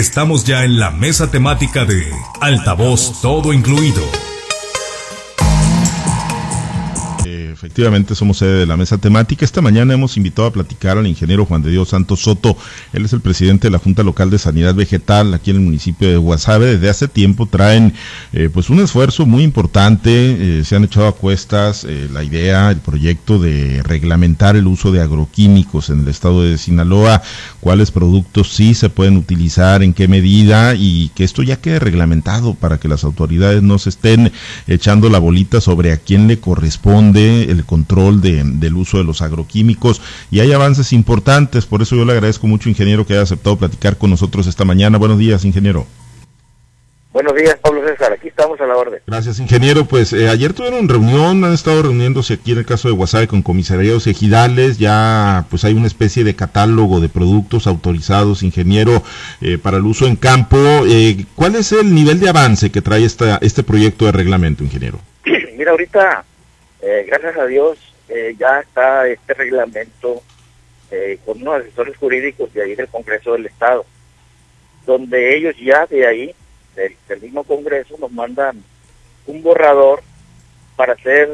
Estamos ya en la mesa temática de Altavoz Todo Incluido. Efectivamente, somos sede de la mesa temática. Esta mañana hemos invitado a platicar al ingeniero Juan de Dios Santos Soto. Él es el presidente de la Junta Local de Sanidad Vegetal aquí en el municipio de Guasave. Desde hace tiempo traen eh, pues un esfuerzo muy importante. Eh, se han echado a cuestas eh, la idea, el proyecto de reglamentar el uso de agroquímicos en el estado de Sinaloa, cuáles productos sí se pueden utilizar, en qué medida y que esto ya quede reglamentado para que las autoridades no se estén echando la bolita sobre a quién le corresponde el control de, del uso de los agroquímicos y hay avances importantes. Por eso yo le agradezco mucho, ingeniero, que haya aceptado platicar con nosotros esta mañana. Buenos días, ingeniero. Buenos días, Pablo César. Aquí estamos a la orden. Gracias, ingeniero. Pues eh, ayer tuvieron reunión, han estado reuniéndose aquí en el caso de Guasave con comisariados ejidales. Ya pues hay una especie de catálogo de productos autorizados, ingeniero, eh, para el uso en campo. Eh, ¿Cuál es el nivel de avance que trae esta, este proyecto de reglamento, ingeniero? Mira, ahorita eh, gracias a Dios eh, ya está este reglamento eh, con unos asesores jurídicos de ahí del Congreso del Estado, donde ellos ya de ahí, del, mismo Congreso, nos mandan un borrador para hacer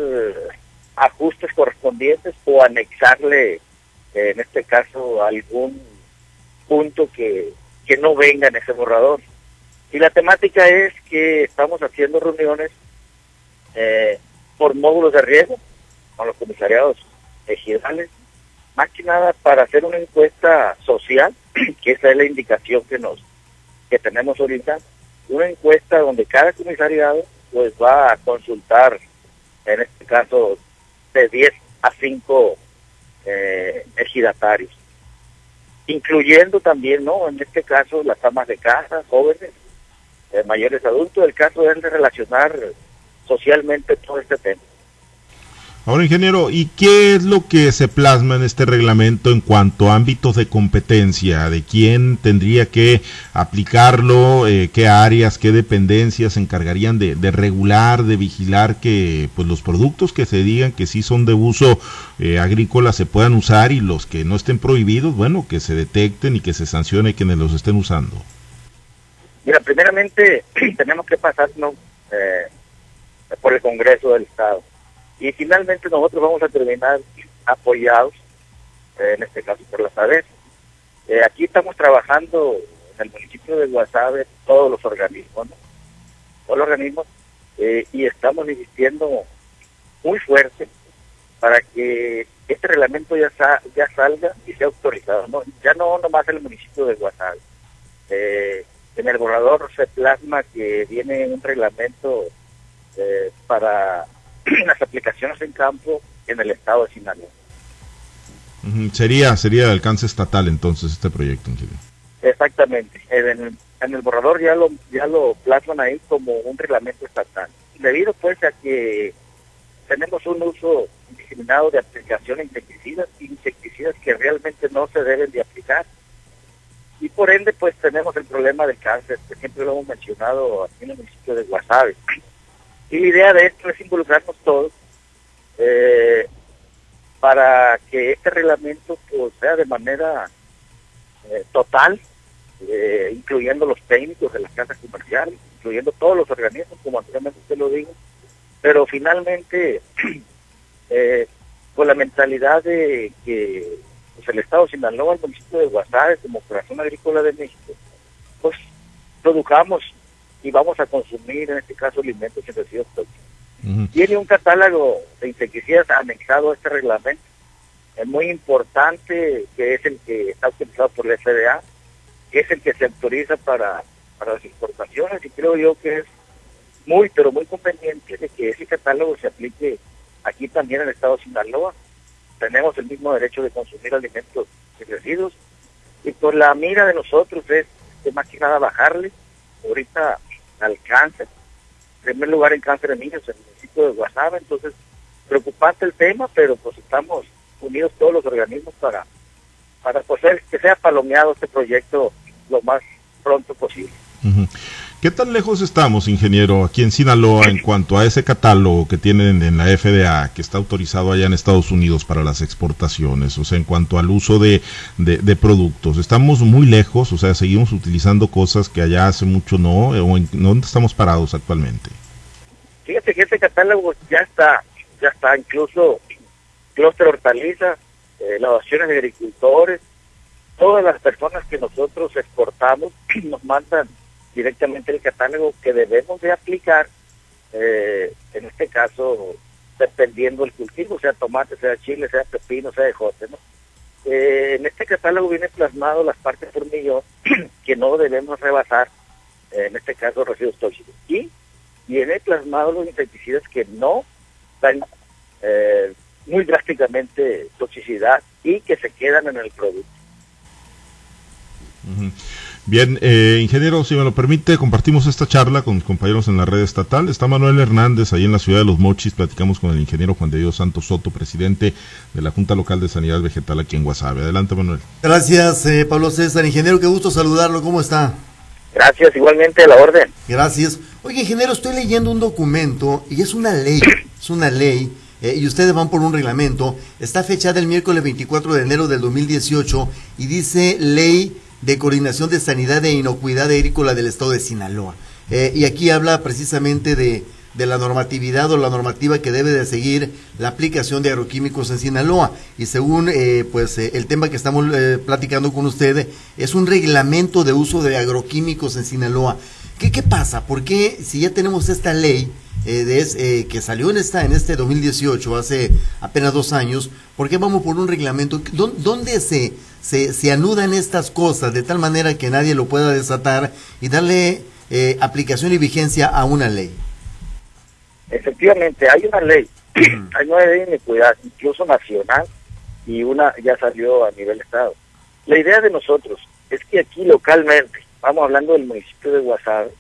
ajustes correspondientes o anexarle, en este caso, algún punto que, que no venga en ese borrador. Y la temática es que estamos haciendo reuniones eh, por módulos de riesgo con los comisariados ejidales, más que nada para hacer una encuesta social, que esa es la indicación que nos que tenemos ahorita, una encuesta donde cada comisariado pues va a consultar, en este caso, de 10 a 5 eh, ejidatarios, incluyendo también, ¿no? En este caso, las amas de casa, jóvenes, eh, mayores adultos, el caso es de relacionar socialmente todo este tema. Ahora, ingeniero, ¿y qué es lo que se plasma en este reglamento en cuanto a ámbitos de competencia? ¿De quién tendría que aplicarlo? Eh, ¿Qué áreas, qué dependencias se encargarían de, regular, de vigilar que pues los productos que se digan que sí son de uso eh, agrícola se puedan usar y los que no estén prohibidos, bueno, que se detecten y que se sancione quienes los estén usando? Mira, primeramente tenemos que pasarnos eh, por el Congreso del Estado. Y finalmente nosotros vamos a terminar apoyados, eh, en este caso por la SADES. Eh, aquí estamos trabajando en el municipio de Guasave todos los organismos, todos los organismos, eh, y estamos insistiendo muy fuerte para que este reglamento ya, ya salga y sea autorizado, ¿no? ya no nomás el municipio de Guasave. en el borrador se plasma que viene un reglamento eh, para las aplicaciones en campo en el estado de Sinaloa. Sería sería de alcance estatal entonces este proyecto. Exactamente. En el, borrador ya lo ya lo plasman ahí como un reglamento estatal. Debido pues a que tenemos un uso indiscriminado de aplicaciones insecticidas, insecticidas que realmente no se deben de aplicar. Y por ende pues tenemos el problema del cáncer, que siempre lo hemos mencionado aquí en el municipio de Guasave. Y la idea de esto es involucrarnos todos eh, para que este reglamento pues, sea de manera eh, total, eh, incluyendo los técnicos de las casas comerciales, incluyendo todos los organismos, como anteriormente usted lo dijo, pero finalmente con la mentalidad de que pues, el Estado de Sinaloa, el municipio de Guasave, como corazón agrícola de México, pues produjamos y vamos a consumir, en este caso, alimentos y residuos tóxicos. Tiene un catálogo de insecticidas anexado a este reglamento. Es muy importante que es el que está utilizado por la FDA, que es el que se autoriza para, para las exportaciones y creo yo que es muy, pero muy conveniente de que ese catálogo se aplique aquí también en el estado de Sinaloa. Tenemos el mismo derecho de consumir alimentos y residuos y por la mira de nosotros es, de más que nada bajarle. Ahorita al cáncer. En primer lugar en cáncer de niños en el municipio de Guasave, entonces preocupante el tema, pero pues estamos unidos todos los organismos para, para pues, que sea palomeado este proyecto lo más pronto posible. ¿Qué tan lejos estamos, ingeniero, aquí en Sinaloa en cuanto a ese catálogo que tienen en la FDA, que está autorizado allá en Estados Unidos para las exportaciones? O sea, en cuanto al uso de, de, productos. ¿Estamos muy lejos? O sea, seguimos utilizando cosas que allá hace mucho no. ¿O en, ¿Dónde estamos parados actualmente? Fíjate que ese catálogo ya está, ya está incluso clúster hortaliza, eh, lavaciones de agricultores, todas las personas que nosotros exportamos nos mandan directamente el catálogo que debemos de aplicar, eh, en este caso, dependiendo del cultivo, sea tomate, sea chile, sea pepino, sea ejote, ¿no? Eh, en este catálogo viene plasmado las partes por millón que no debemos rebasar, en este caso residuos tóxicos. Y viene plasmado los insecticidas que no dan eh, muy drásticamente toxicidad y que se quedan en el producto. Bien, eh, ingeniero, si me lo permite, compartimos esta charla con compañeros en la red estatal. Está Manuel Hernández ahí en la ciudad de Los Mochis. Platicamos con el ingeniero Juan de Dios Santos Soto, presidente de la Junta Local de Sanidad Vegetal aquí en Guasave. Adelante, Manuel. Gracias, eh, Pablo César. Ingeniero, qué gusto saludarlo. ¿Cómo está? Gracias, igualmente a la orden. Gracias. Oye, ingeniero, estoy leyendo un documento y es una ley, es una ley eh, y ustedes van por un reglamento. Está fechada el miércoles 24 de enero del 2018 y dice Ley de Coordinación de Sanidad e Inocuidad Agrícola del Estado de Sinaloa. Eh, y aquí habla precisamente de, de, la normatividad o la normativa que debe de seguir la aplicación de agroquímicos en Sinaloa. Y según eh, pues el tema que estamos platicando con ustedes, es un reglamento de uso de agroquímicos en Sinaloa. ¿Qué, qué pasa? ¿Por qué si ya tenemos esta ley? Eh, de, eh, que salió en esta en este 2018, hace apenas dos años, ¿por qué vamos por un reglamento? ¿Dónde se, se, se anudan estas cosas de tal manera que nadie lo pueda desatar y darle eh, aplicación y vigencia a una ley? Efectivamente, hay una ley, hay una ley de iniquidad, incluso nacional, y una ya salió a nivel Estado. La idea de nosotros es que aquí localmente, vamos hablando del municipio de Guasave,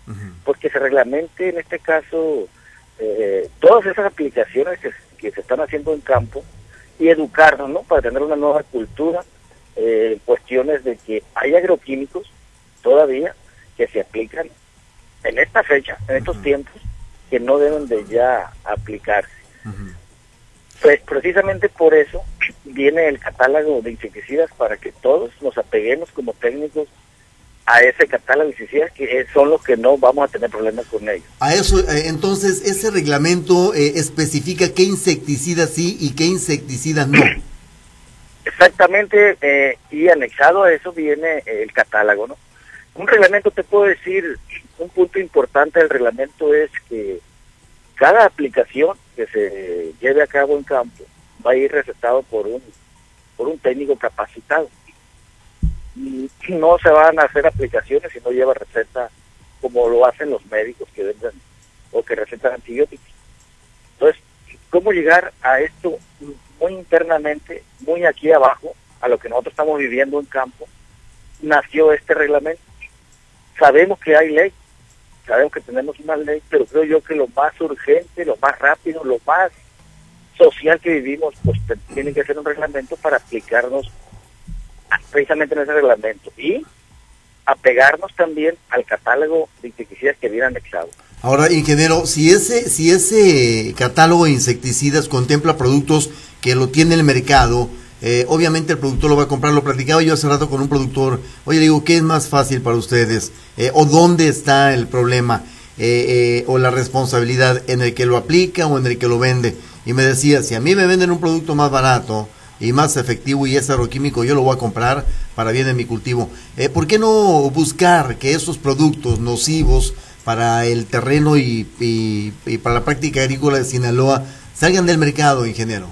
porque se reglamente en este caso eh, todas esas aplicaciones que, se están haciendo en campo y educarnos, ¿no? Para tener una nueva cultura, eh, cuestiones de que hay agroquímicos todavía que se aplican en esta fecha, en estos tiempos, que no deben de ya aplicarse. Pues precisamente por eso viene el catálogo de insecticidas para que todos nos apeguemos como técnicos a ese catálogo de que son los que no vamos a tener problemas con ellos. A eso, eh, entonces, ese reglamento eh, especifica qué insecticidas sí y qué insecticidas no. Exactamente, eh, y anexado a eso viene el catálogo, ¿no? Un reglamento, te puedo decir, un punto importante del reglamento es que cada aplicación que se lleve a cabo en campo va a ir recetado por un, por un técnico capacitado no se van a hacer aplicaciones si no lleva receta como lo hacen los médicos que venden o que recetan antibióticos. Entonces, ¿cómo llegar a esto muy internamente, muy aquí abajo, a lo que nosotros estamos viviendo en campo? Nació este reglamento. Sabemos que hay ley, sabemos que tenemos una ley, pero creo yo que lo más urgente, lo más rápido, lo más social que vivimos, pues tiene que ser un reglamento para aplicarnos precisamente en ese reglamento y apegarnos también al catálogo de insecticidas que viene anexado. Ahora, ingeniero, si ese, si ese catálogo de insecticidas contempla productos que lo tiene el mercado, eh, obviamente el productor lo va a comprar. Lo platicaba yo hace rato con un productor. Oye, digo, ¿qué es más fácil para ustedes? Eh, ¿O dónde está el problema? Eh, ¿O la responsabilidad en el que lo aplica o en el que lo vende? Y me decía, si a mí me venden un producto más barato, y más efectivo y es agroquímico, yo lo voy a comprar para bien en mi cultivo. Eh, ¿Por qué no buscar que esos productos nocivos para el terreno y, y, para la práctica agrícola de Sinaloa salgan del mercado, ingeniero?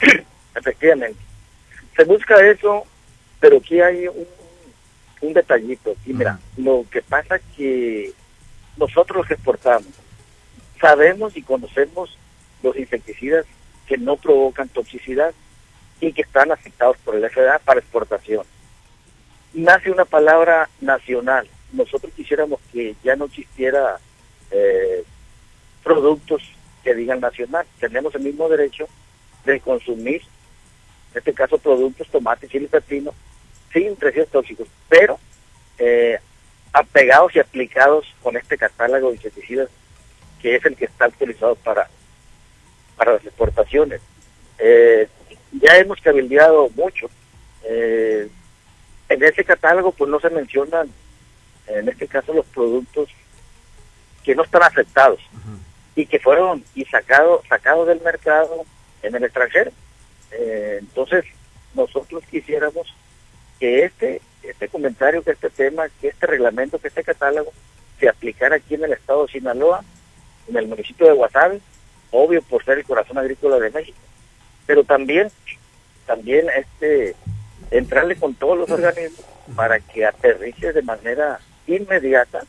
Efectivamente. Se busca eso, pero aquí hay un, un detallito. Y mira, lo que pasa es que nosotros los exportamos sabemos y conocemos los insecticidas que no provocan toxicidad y que están aceptados por el FDA para exportación. Nace una palabra nacional. Nosotros quisiéramos que ya no existiera eh, productos que digan nacional. Tenemos el mismo derecho de consumir, en este caso, productos, tomate, chile, pepino, sin residuos tóxicos, pero eh, apegados y aplicados con este catálogo de insecticidas que es el que está autorizado para, para las exportaciones. Eh, ya hemos cabildeado mucho. Eh, en ese catálogo pues no se mencionan, en este caso, los productos que no están afectados y que fueron y sacados sacados del mercado en el extranjero. Eh, entonces, nosotros quisiéramos que este este comentario, que este tema, que este reglamento, que este catálogo se aplicara aquí en el estado de Sinaloa, en el municipio de Guasave, obvio por ser el corazón agrícola de México, pero también, también este, entrarle con todos los organismos para que aterrice de manera inmediata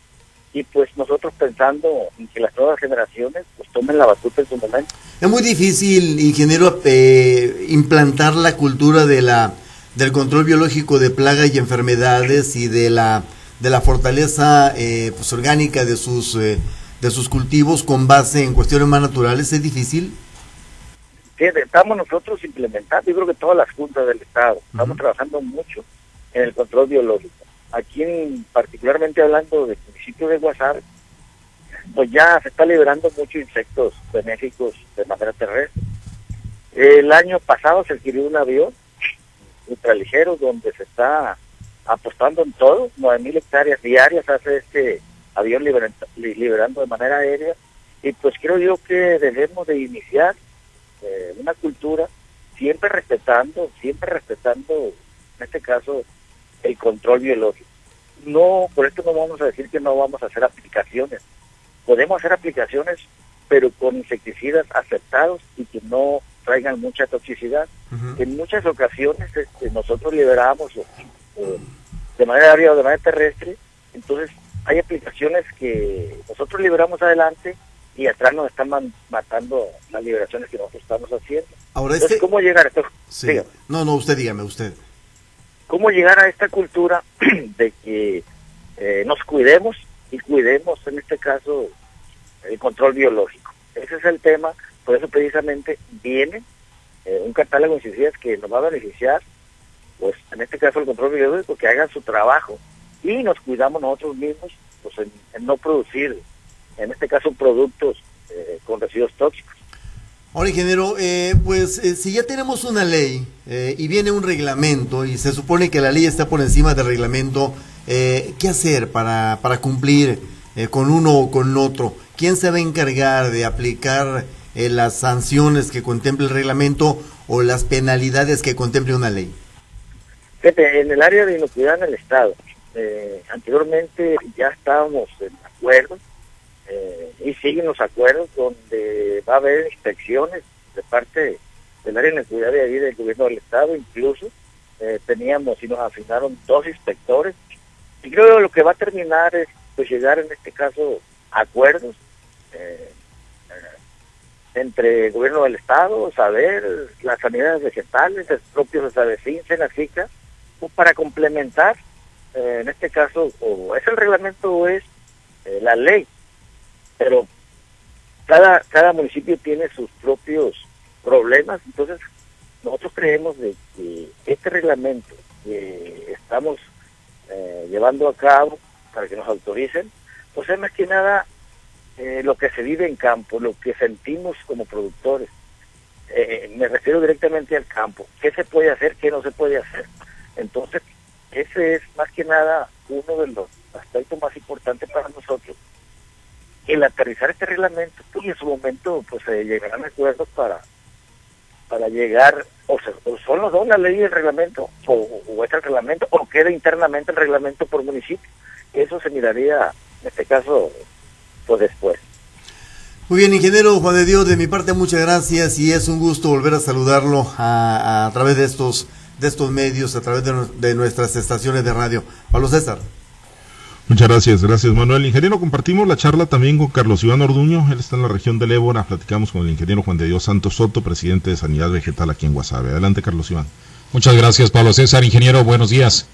y pues nosotros pensando en que las nuevas generaciones pues tomen la batuta en su momento. Es muy difícil, ingeniero, eh, implantar la cultura de la del control biológico de plagas y enfermedades y de la de la fortaleza eh, pues, orgánica de sus eh, de sus cultivos con base en cuestiones más naturales es difícil sí, estamos nosotros implementando yo creo que todas las juntas del estado estamos trabajando mucho en el control biológico. Aquí en, particularmente hablando del municipio de Guasave pues ya se está liberando muchos insectos benéficos de manera terrestre. El año pasado se adquirió un avión ultraligeros donde se está apostando en todo, 9.000 hectáreas diarias hace este avión liberando de manera aérea. Y pues creo yo que debemos de iniciar eh, una cultura siempre respetando, siempre respetando en este caso el control biológico. No, por esto no vamos a decir que no vamos a hacer aplicaciones. Podemos hacer aplicaciones, pero con insecticidas aceptados y que no traigan mucha toxicidad. En muchas ocasiones este, nosotros liberamos de manera aérea o de manera terrestre, entonces hay aplicaciones que nosotros liberamos adelante y atrás nos están matando las liberaciones que nosotros estamos haciendo. Ahora entonces, este ¿cómo llegar a esto? No, no, usted dígame, usted. ¿Cómo llegar a esta cultura de que eh, nos cuidemos y cuidemos, en este caso, el control biológico? Ese es el tema por eso precisamente viene eh, un catálogo de insecticidas que nos va a beneficiar, pues en este caso el control biológico, que hagan su trabajo y nos cuidamos nosotros mismos pues en, no producir, en este caso, productos eh, con residuos tóxicos. Ahora, ingeniero, eh, pues si ya tenemos una ley y viene un reglamento y se supone que la ley está por encima del reglamento, ¿qué hacer para, para cumplir con uno o con otro? ¿Quién se va a encargar de aplicar eh, las sanciones que contemple el reglamento o las penalidades que contemple una ley? en el área de inocuidad en el Estado, eh, anteriormente ya estábamos en acuerdos eh, y siguen los acuerdos donde va a haber inspecciones de parte del área de inocuidad de ahí del gobierno del Estado, incluso teníamos y nos asignaron dos inspectores. Y creo que lo que va a terminar es pues llegar en este caso a acuerdos entre el gobierno del estado, saber las sanidades vegetales, el propio Sabecín, Senacica, pues para complementar, eh, en este caso, o es el reglamento o es eh, la ley, pero cada, cada municipio tiene sus propios problemas, entonces nosotros creemos de que este reglamento que estamos eh, llevando a cabo para que nos autoricen, pues es más que nada eh, lo que se vive en campo, lo que sentimos como productores. Eh, me refiero directamente al campo. ¿Qué se puede hacer, qué no se puede hacer? Entonces, ese es más que nada uno de los aspectos más importantes para nosotros. El aterrizar este reglamento, pues en su momento pues se llegarán acuerdos para para llegar, o, sea, son los dos, la ley y el reglamento, o, o es el reglamento, o queda internamente el reglamento por municipio. Eso se miraría, en este caso, después. Muy bien, ingeniero Juan de Dios, de mi parte muchas gracias y es un gusto volver a saludarlo a, través de estos de estos medios, a través de, nuestras estaciones de radio. Pablo César. Muchas gracias, gracias Manuel. Ingeniero, compartimos la charla también con Carlos Iván Orduño, él está en la región de Ébora, platicamos con el ingeniero Juan de Dios Santos Soto, presidente de Sanidad Vegetal aquí en Guasave. Adelante, Carlos Iván. Muchas gracias, Pablo César. Ingeniero, buenos días.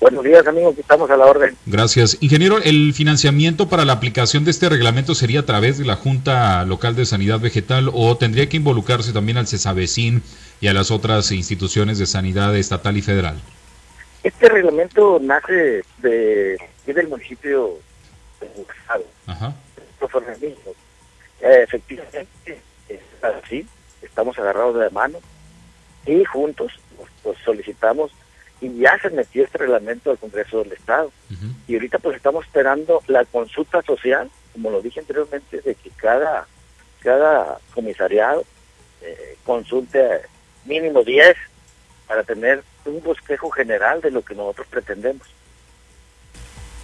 Buenos días, amigos, estamos a la orden. Gracias. Ingeniero, ¿el financiamiento para la aplicación de este reglamento sería a través de la Junta Local de Sanidad Vegetal o tendría que involucrarse también al CESAVECIN y a las otras instituciones de sanidad estatal y federal? Este reglamento nace de, del municipio de Guasave. Ajá. Eh, efectivamente, así, estamos agarrados de la mano y juntos pues, pues, solicitamos y ya se metió este reglamento al Congreso del Estado. Y ahorita pues estamos esperando la consulta social, como lo dije anteriormente, de que cada, cada comisariado eh, consulte mínimo 10 para tener un bosquejo general de lo que nosotros pretendemos.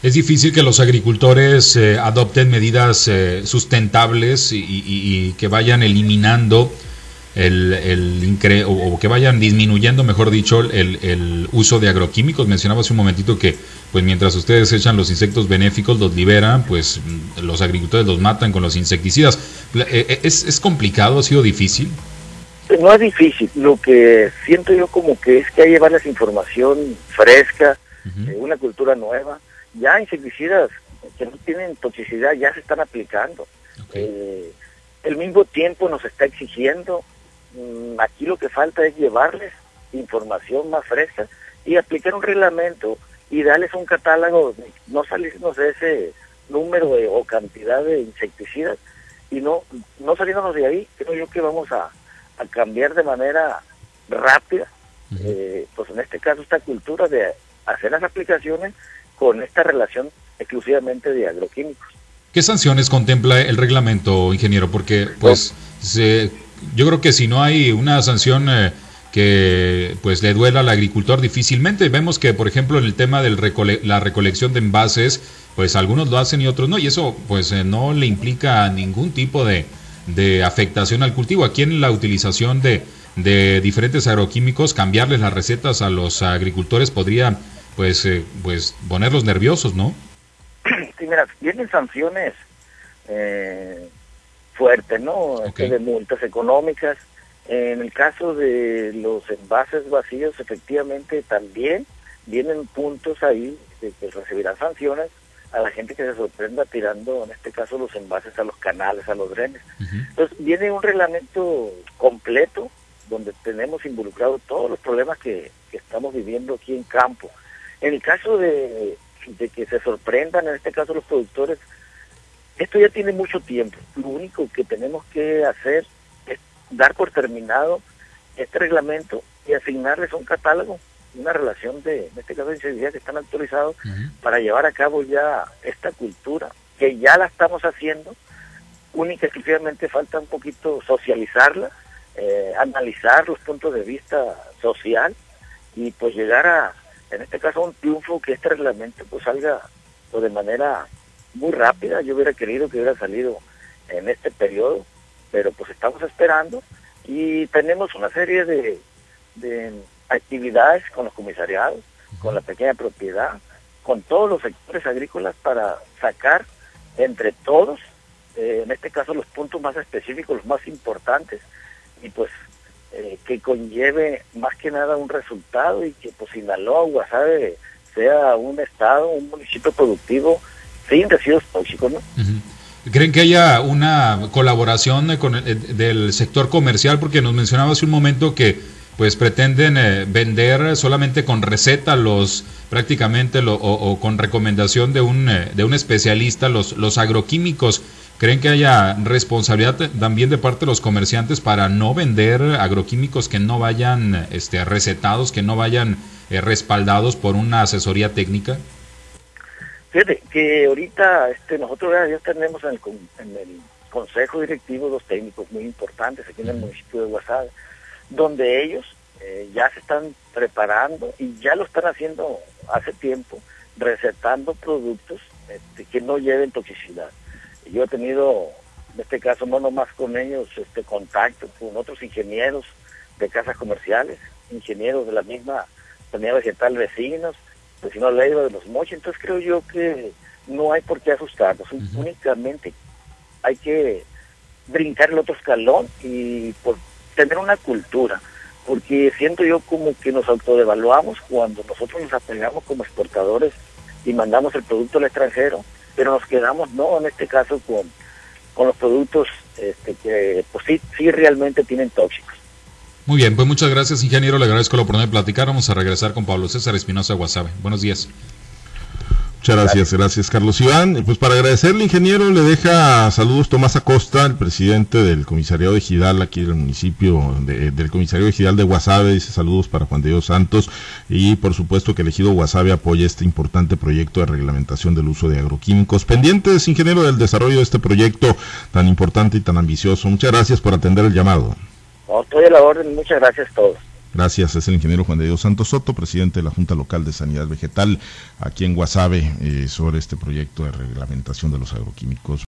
Es difícil que los agricultores eh, adopten medidas eh, sustentables y, que vayan eliminando el, el o, que vayan disminuyendo, mejor dicho, el, el, uso de agroquímicos. Mencionaba hace un momentito que, pues mientras ustedes echan los insectos benéficos, los liberan, pues los agricultores los matan con los insecticidas. Eh, ¿Es, es complicado? ¿Ha sido difícil? No es difícil. Lo que siento yo como que es que hay que llevarles información fresca, una cultura nueva ya insecticidas que no tienen toxicidad ya se están aplicando. Eh, el mismo tiempo nos está exigiendo, mm, aquí lo que falta es llevarles información más fresca y aplicar un reglamento y darles un catálogo, no salirnos de ese número o cantidad de insecticidas y no, no saliéndonos de ahí, creo yo que vamos a, cambiar de manera rápida, eh, pues en este caso esta cultura de hacer las aplicaciones con esta relación exclusivamente de agroquímicos. ¿Qué sanciones contempla el reglamento, ingeniero? Porque, pues, yo creo que si no hay una sanción eh, que pues le duela al agricultor difícilmente. Vemos que, por ejemplo, en el tema de la recolección de envases, pues algunos lo hacen y otros no, y eso pues eh, no le implica ningún tipo de, de, afectación al cultivo. Aquí en la utilización de, de diferentes agroquímicos, cambiarles las recetas a los agricultores podría pues, eh, pues ponerlos nerviosos, ¿no? Sí, mira, vienen sanciones eh, fuertes, ¿no? Este, de multas económicas. En el caso de los envases vacíos, efectivamente también vienen puntos ahí de que recibirán sanciones a la gente que se sorprenda tirando, en este caso, los envases a los canales, a los drenes. Entonces, viene un reglamento completo donde tenemos involucrado todos los problemas que, que estamos viviendo aquí en campo. En el caso de, que se sorprendan, en este caso los productores, esto ya tiene mucho tiempo. Lo único que tenemos que hacer es dar por terminado este reglamento y asignarles un catálogo, una relación de, en este caso de incidencia que están actualizados para llevar a cabo ya esta cultura, que ya la estamos haciendo, única y exclusivamente falta un poquito socializarla, eh, analizar los puntos de vista social y pues llegar a, en este caso un triunfo que este reglamento pues salga pues, de manera muy rápida. Yo hubiera querido que hubiera salido en este periodo, pero pues estamos esperando y tenemos una serie de, de actividades con los comisariados, con la pequeña propiedad, con todos los sectores agrícolas para sacar entre todos, eh, en este caso los puntos más específicos, los más importantes, y pues eh, que conlleve más que nada un resultado y que pues Sinaloa, Guasave, sea un estado, un municipio productivo sin residuos tóxicos, ¿no? ¿Creen que haya una colaboración con del sector comercial? Porque nos mencionaba hace un momento que pues pretenden eh, vender solamente con receta los prácticamente lo, o, con recomendación de un, eh, de un especialista los, los agroquímicos. ¿Creen que haya responsabilidad también de parte de los comerciantes para no vender agroquímicos que no vayan este, recetados, que no vayan eh, respaldados por una asesoría técnica? Fíjate que ahorita este, nosotros ya tenemos en el, en el consejo directivo dos técnicos muy importantes aquí en el municipio de Guasave, donde ellos eh, ya se están preparando y ya lo están haciendo hace tiempo, recetando productos este, que no lleven toxicidad. Yo he tenido, en este caso, no nomás con ellos, este contacto con otros ingenieros de casas comerciales, ingenieros de la misma sanidad vegetal vecinos, vecinos Leiva de los Mochis, entonces creo yo que no hay por qué asustarnos, únicamente hay que brincar el otro escalón y por tener una cultura, porque siento yo como que nos autodevaluamos cuando nosotros nos apegamos como exportadores y mandamos el producto al extranjero pero nos quedamos, no en este caso, con, con los productos este, que pues sí, sí realmente tienen tóxicos. Muy bien, pues muchas gracias, ingeniero. Le agradezco la oportunidad de platicar. Vamos a regresar con Pablo César Espinosa Guasave. Buenos días. Muchas gracias, gracias, Carlos Iván. Pues para agradecerle, ingeniero, le deja saludos Tomás Acosta, el presidente del comisariado de Gidal, aquí del municipio, del comisariado de Gidal de Guasave, dice saludos para Juan de Dios Santos y por supuesto que el ejido Guasave apoya este importante proyecto de reglamentación del uso de agroquímicos. Pendientes, ingeniero, del desarrollo de este proyecto tan importante y tan ambicioso. Muchas gracias por atender el llamado. estoy a la orden, muchas gracias a todos. Gracias, es el ingeniero Juan de Dios Santos Soto, presidente de la Junta Local de Sanidad Vegetal aquí en Guasave, eh, sobre este proyecto de reglamentación de los agroquímicos.